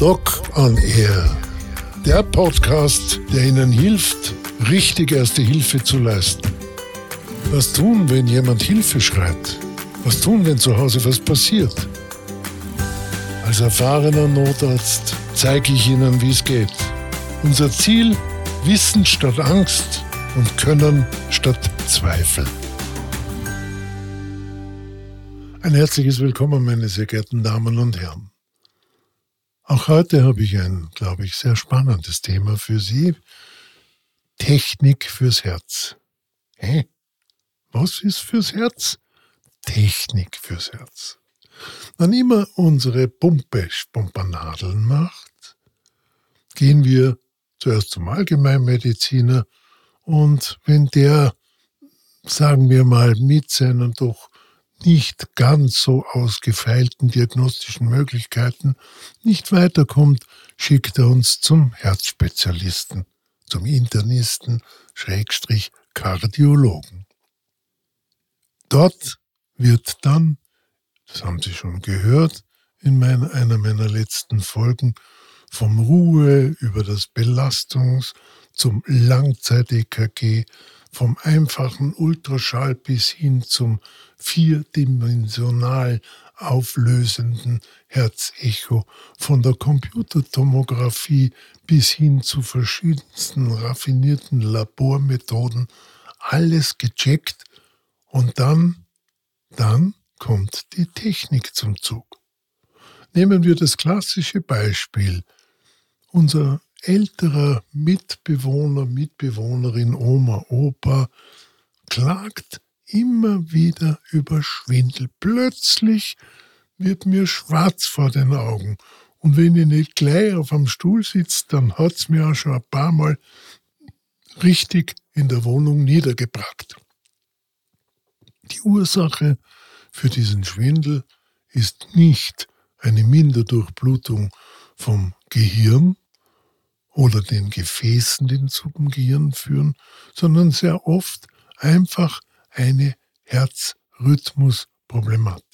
Doc on Air. Der Podcast, der Ihnen hilft, richtig erste Hilfe zu leisten. Was tun, wenn jemand Hilfe schreit? Was tun, wenn zu Hause was passiert? Als erfahrener Notarzt zeige ich Ihnen, wie es geht. Unser Ziel, Wissen statt Angst und Können statt Zweifel. Ein herzliches Willkommen, meine sehr geehrten Damen und Herren. Auch heute habe ich ein, glaube ich, sehr spannendes Thema für Sie. Technik fürs Herz. Hä? Was ist fürs Herz? Technik fürs Herz. Wann immer unsere Pumpe Pumpernadeln macht, gehen wir zuerst zum Allgemeinmediziner und wenn der, sagen wir mal, mit seinen doch nicht ganz so ausgefeilten diagnostischen Möglichkeiten nicht weiterkommt, schickt er uns zum Herzspezialisten, zum Internisten, Schrägstrich Kardiologen. Dort wird dann, das haben Sie schon gehört, in mein, einer meiner letzten Folgen, vom Ruhe über das Belastungs- zum Langzeit-EKG, vom einfachen Ultraschall bis hin zum vierdimensional auflösenden Herzecho, von der Computertomographie bis hin zu verschiedensten raffinierten Labormethoden, alles gecheckt und dann, dann kommt die Technik zum Zug. Nehmen wir das klassische Beispiel. Unser älterer Mitbewohner, Mitbewohnerin, Oma, Opa klagt immer wieder über Schwindel. Plötzlich wird mir schwarz vor den Augen. Und wenn ich nicht gleich auf dem Stuhl sitze, dann hat es mir auch schon ein paar Mal richtig in der Wohnung niedergebracht. Die Ursache für diesen Schwindel ist nicht eine Minderdurchblutung vom Gehirn, oder den Gefäßen, die zum Gehirn führen, sondern sehr oft einfach eine Herzrhythmusproblematik.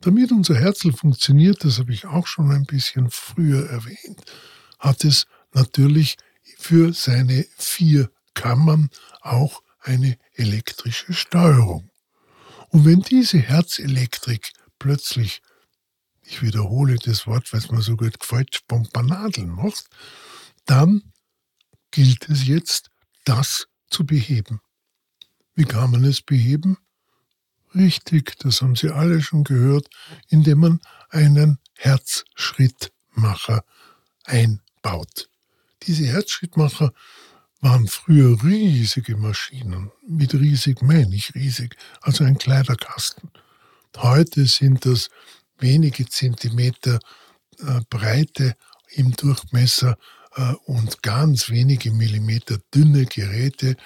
Damit unser Herzl funktioniert, das habe ich auch schon ein bisschen früher erwähnt, hat es natürlich für seine vier Kammern auch eine elektrische Steuerung. Und wenn diese Herzelektrik plötzlich ich wiederhole das Wort, weil es mir so gut gefällt, Pompanadeln macht, dann gilt es jetzt, das zu beheben. Wie kann man es beheben? Richtig, das haben Sie alle schon gehört, indem man einen Herzschrittmacher einbaut. Diese Herzschrittmacher waren früher riesige Maschinen. Mit riesig meine ich riesig, also ein Kleiderkasten. Heute sind das wenige Zentimeter äh, Breite im Durchmesser äh, und ganz wenige Millimeter dünne Geräte,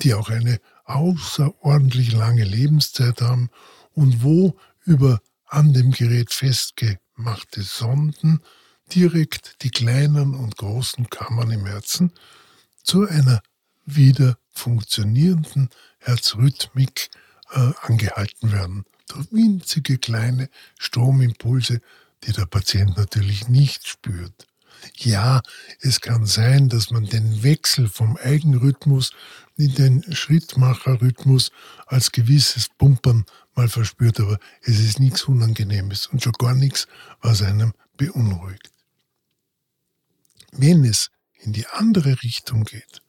die auch eine außerordentlich lange Lebenszeit haben und wo über an dem Gerät festgemachte Sonden direkt die kleinen und großen Kammern im Herzen zu einer wieder funktionierenden Herzrhythmik äh, angehalten werden winzige kleine Stromimpulse, die der Patient natürlich nicht spürt. Ja, es kann sein, dass man den Wechsel vom Eigenrhythmus in den Schrittmacherrhythmus als gewisses Pumpern mal verspürt, aber es ist nichts Unangenehmes und schon gar nichts, was einem beunruhigt. Wenn es in die andere Richtung geht,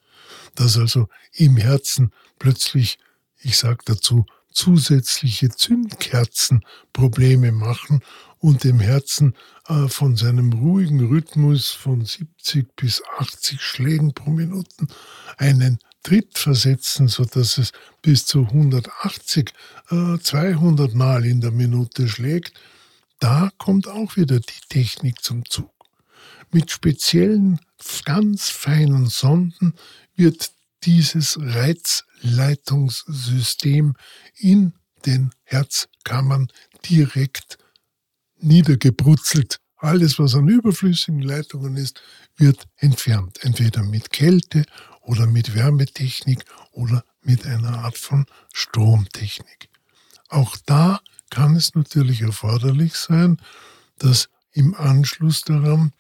dass also im Herzen plötzlich, ich sage dazu, zusätzliche Zündkerzen Probleme machen und dem Herzen äh, von seinem ruhigen Rhythmus von 70 bis 80 Schlägen pro Minute einen Tritt versetzen, sodass es bis zu 180, äh, 200 Mal in der Minute schlägt, da kommt auch wieder die Technik zum Zug. Mit speziellen, ganz feinen Sonden wird dieses Reizleitungssystem in den Herzkammern direkt niedergebrutzelt. Alles, was an überflüssigen Leitungen ist, wird entfernt. Entweder mit Kälte oder mit Wärmetechnik oder mit einer Art von Stromtechnik. Auch da kann es natürlich erforderlich sein, dass im Anschluss daran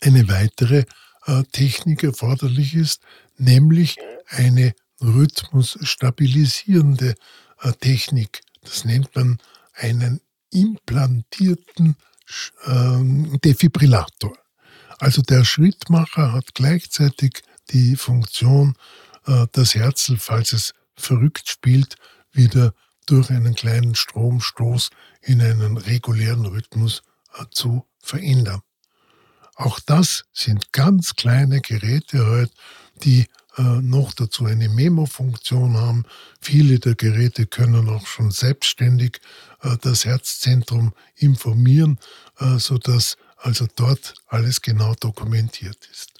eine weitere äh, Technik erforderlich ist, nämlich eine rhythmusstabilisierende äh, Technik. Das nennt man einen implantierten äh, Defibrillator. Also der Schrittmacher hat gleichzeitig die Funktion, äh, das Herz, falls es verrückt spielt, wieder durch einen kleinen Stromstoß in einen regulären Rhythmus äh, zu verändern. Auch das sind ganz kleine Geräte heute, die äh, noch dazu eine Memo-Funktion haben. Viele der Geräte können auch schon selbstständig äh, das Herzzentrum informieren, äh, sodass also dort alles genau dokumentiert ist.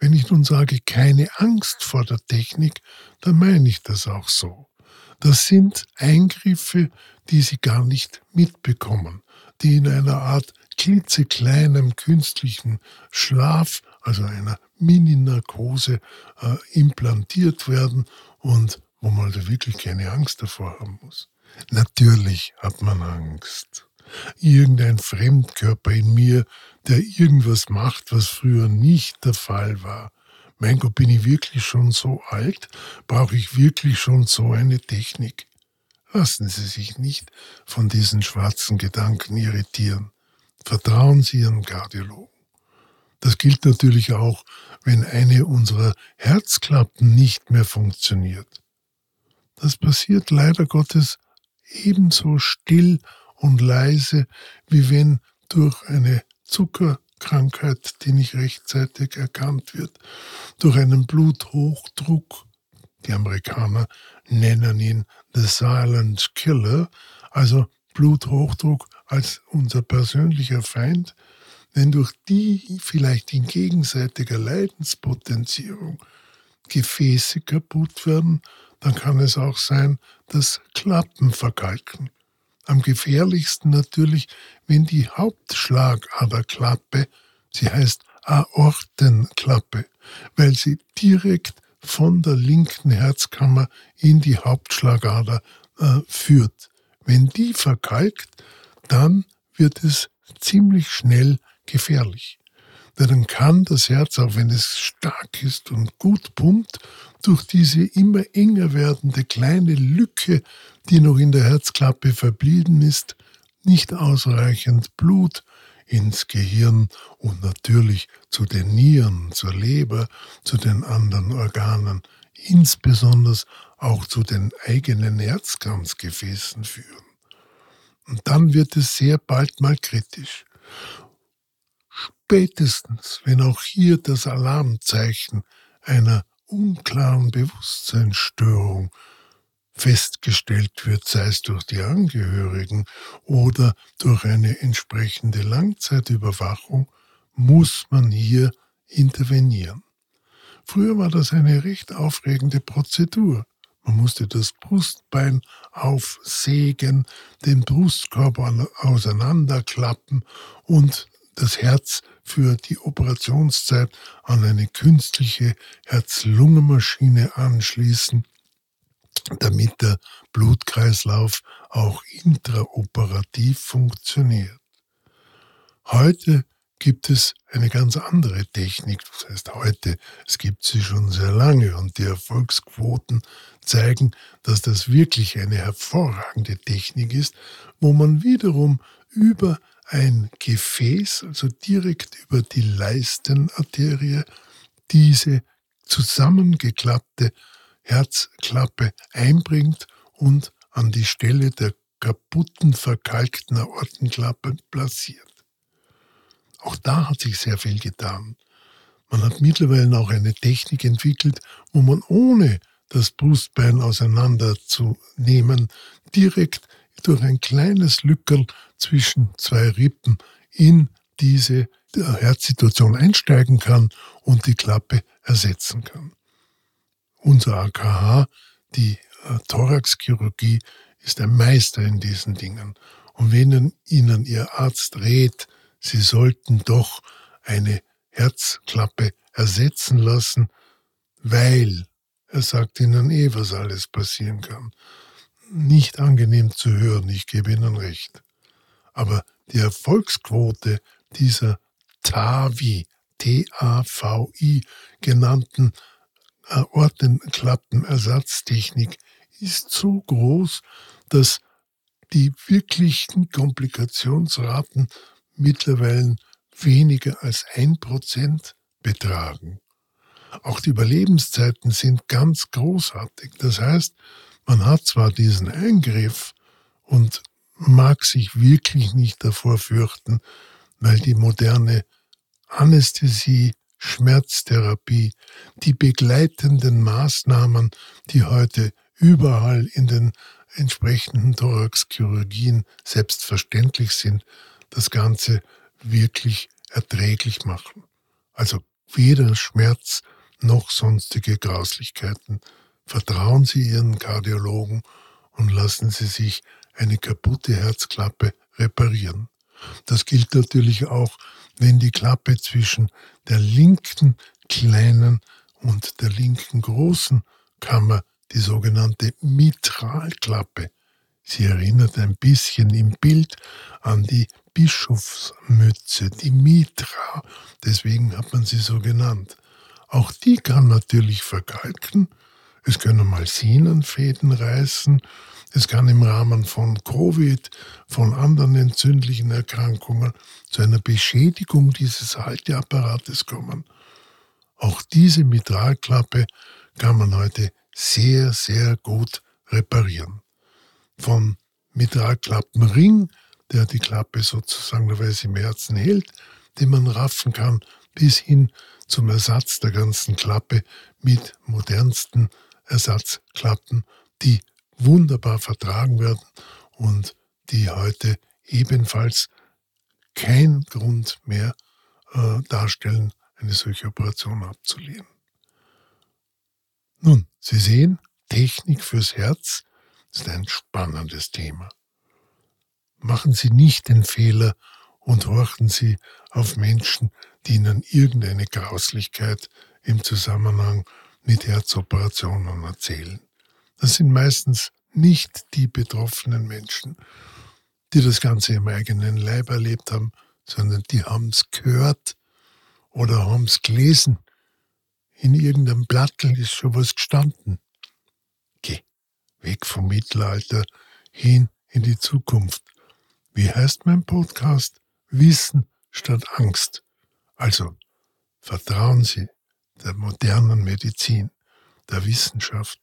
Wenn ich nun sage, keine Angst vor der Technik, dann meine ich das auch so. Das sind Eingriffe, die Sie gar nicht mitbekommen, die in einer Art klitzekleinem künstlichen Schlaf, also einer Mini-Narkose, äh, implantiert werden und wo man also wirklich keine Angst davor haben muss. Natürlich hat man Angst. Irgendein Fremdkörper in mir, der irgendwas macht, was früher nicht der Fall war. Mein Gott, bin ich wirklich schon so alt? Brauche ich wirklich schon so eine Technik? Lassen Sie sich nicht von diesen schwarzen Gedanken irritieren. Vertrauen Sie Ihrem Kardiologen. Das gilt natürlich auch, wenn eine unserer Herzklappen nicht mehr funktioniert. Das passiert leider Gottes ebenso still und leise, wie wenn durch eine Zuckerkrankheit, die nicht rechtzeitig erkannt wird, durch einen Bluthochdruck, die Amerikaner nennen ihn The Silent Killer, also Bluthochdruck als unser persönlicher Feind, wenn durch die vielleicht in gegenseitiger Leidenspotenzierung Gefäße kaputt werden, dann kann es auch sein, dass Klappen verkalken. Am gefährlichsten natürlich, wenn die Hauptschlagaderklappe, sie heißt Aortenklappe, weil sie direkt von der linken Herzkammer in die Hauptschlagader äh, führt. Wenn die verkalkt, dann wird es ziemlich schnell gefährlich. Dann kann das Herz, auch wenn es stark ist und gut pumpt, durch diese immer enger werdende kleine Lücke, die noch in der Herzklappe verblieben ist, nicht ausreichend Blut ins Gehirn und natürlich zu den Nieren, zur Leber, zu den anderen Organen, insbesondere auch zu den eigenen Herzkranzgefäßen führen. Und dann wird es sehr bald mal kritisch. Spätestens, wenn auch hier das Alarmzeichen einer unklaren Bewusstseinsstörung festgestellt wird, sei es durch die Angehörigen oder durch eine entsprechende Langzeitüberwachung, muss man hier intervenieren. Früher war das eine recht aufregende Prozedur. Man musste das Brustbein aufsägen, den Brustkorb auseinanderklappen und das Herz für die Operationszeit an eine künstliche Herz-Lungen-Maschine anschließen, damit der Blutkreislauf auch intraoperativ funktioniert. Heute gibt es eine ganz andere Technik. Das heißt heute, es gibt sie schon sehr lange und die Erfolgsquoten zeigen, dass das wirklich eine hervorragende Technik ist, wo man wiederum über ein Gefäß, also direkt über die Leistenarterie, diese zusammengeklappte Herzklappe einbringt und an die Stelle der kaputten, verkalkten Aortenklappe platziert. Auch da hat sich sehr viel getan. Man hat mittlerweile auch eine Technik entwickelt, wo man ohne das Brustbein auseinanderzunehmen direkt durch ein kleines Lückerl zwischen zwei Rippen in diese Herzsituation einsteigen kann und die Klappe ersetzen kann. Unser AKH, die äh, Thoraxchirurgie, ist ein Meister in diesen Dingen. Und wenn Ihnen Ihr Arzt rät, Sie sollten doch eine Herzklappe ersetzen lassen, weil er sagt Ihnen eh, was alles passieren kann. Nicht angenehm zu hören, ich gebe Ihnen recht. Aber die Erfolgsquote dieser TAVI, T-A-V-I genannten Aortenklappenersatztechnik ist so groß, dass die wirklichen Komplikationsraten mittlerweile weniger als ein Prozent betragen. Auch die Überlebenszeiten sind ganz großartig. Das heißt, man hat zwar diesen Eingriff und mag sich wirklich nicht davor fürchten, weil die moderne Anästhesie, Schmerztherapie, die begleitenden Maßnahmen, die heute überall in den entsprechenden Thoraxchirurgien selbstverständlich sind, das Ganze wirklich erträglich machen. Also weder Schmerz noch sonstige Grauslichkeiten. Vertrauen Sie Ihren Kardiologen und lassen Sie sich eine kaputte Herzklappe reparieren. Das gilt natürlich auch, wenn die Klappe zwischen der linken kleinen und der linken großen Kammer, die sogenannte Mitralklappe, sie erinnert ein bisschen im Bild an die Bischofsmütze, die Mitra, deswegen hat man sie so genannt. Auch die kann natürlich verkalken, es können mal Sehnenfäden reißen, es kann im Rahmen von Covid, von anderen entzündlichen Erkrankungen zu einer Beschädigung dieses Halteapparates kommen. Auch diese Mitralklappe kann man heute sehr, sehr gut reparieren. Vom Mitralklappenring, der die Klappe sozusagen im Herzen hält, den man raffen kann, bis hin zum Ersatz der ganzen Klappe mit modernsten Ersatzklappen, die wunderbar vertragen werden und die heute ebenfalls kein Grund mehr äh, darstellen, eine solche Operation abzulehnen. Nun, Sie sehen, Technik fürs Herz ist ein spannendes Thema. Machen Sie nicht den Fehler und horchen Sie auf Menschen, die Ihnen irgendeine Grauslichkeit im Zusammenhang mit Herzoperationen erzählen. Das sind meistens nicht die betroffenen Menschen, die das Ganze im eigenen Leib erlebt haben, sondern die haben es gehört oder haben es gelesen. In irgendeinem Blattel ist schon was gestanden. Geh weg vom Mittelalter hin in die Zukunft. Wie heißt mein Podcast? Wissen statt Angst. Also vertrauen Sie der modernen Medizin, der Wissenschaft.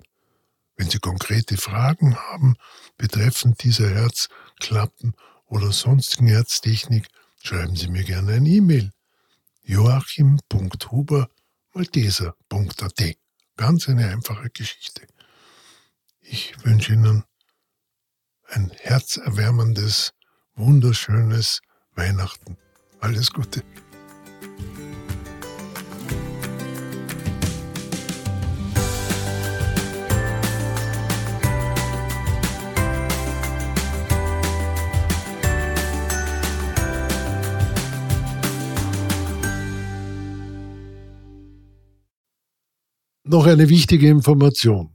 Wenn Sie konkrete Fragen haben betreffend dieser Herzklappen oder sonstigen Herztechnik, schreiben Sie mir gerne ein E-Mail. joachim.huber.malteser.at Ganz eine einfache Geschichte. Ich wünsche Ihnen ein herzerwärmendes, wunderschönes Weihnachten. Alles Gute. Noch eine wichtige Information.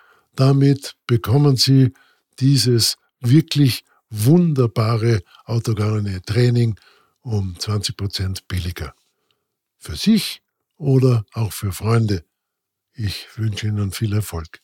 Damit bekommen Sie dieses wirklich wunderbare autogene Training um 20 Prozent billiger. Für sich oder auch für Freunde. Ich wünsche Ihnen viel Erfolg.